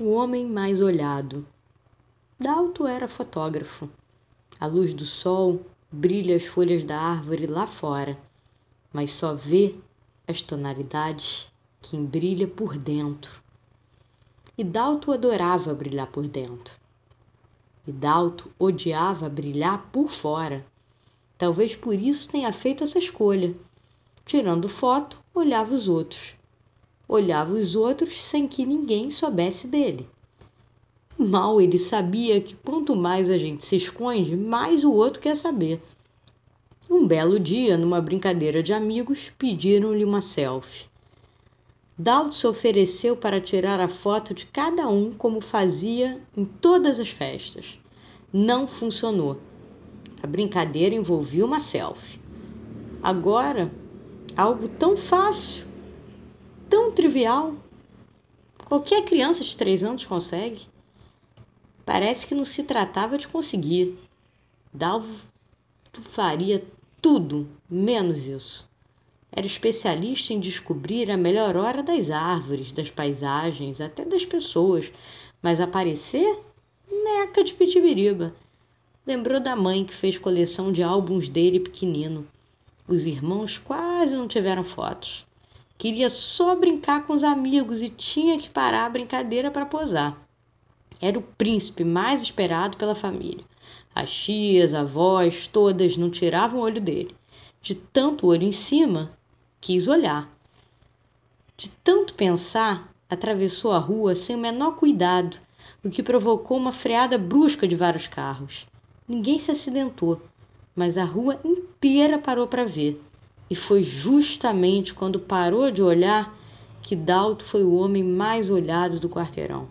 O homem mais olhado. Dalto era fotógrafo. A luz do sol brilha as folhas da árvore lá fora, mas só vê as tonalidades quem brilha por dentro. E Dalto adorava brilhar por dentro. E Dalto odiava brilhar por fora. Talvez por isso tenha feito essa escolha. Tirando foto, olhava os outros olhava os outros sem que ninguém soubesse dele. Mal ele sabia que quanto mais a gente se esconde, mais o outro quer saber. Um belo dia, numa brincadeira de amigos, pediram-lhe uma selfie. Dalton se ofereceu para tirar a foto de cada um como fazia em todas as festas. Não funcionou. A brincadeira envolvia uma selfie. Agora, algo tão fácil tão trivial. Qualquer criança de três anos consegue. Parece que não se tratava de conseguir. Dalvo faria tudo menos isso. Era especialista em descobrir a melhor hora das árvores, das paisagens, até das pessoas, mas aparecer? Neca de pitibiriba. Lembrou da mãe que fez coleção de álbuns dele pequenino. Os irmãos quase não tiveram fotos. Queria só brincar com os amigos e tinha que parar a brincadeira para posar. Era o príncipe mais esperado pela família. As tias, avós, todas não tiravam o olho dele. De tanto olho em cima, quis olhar. De tanto pensar, atravessou a rua sem o menor cuidado, o que provocou uma freada brusca de vários carros. Ninguém se acidentou, mas a rua inteira parou para ver. E foi justamente quando parou de olhar que Dalto foi o homem mais olhado do quarteirão.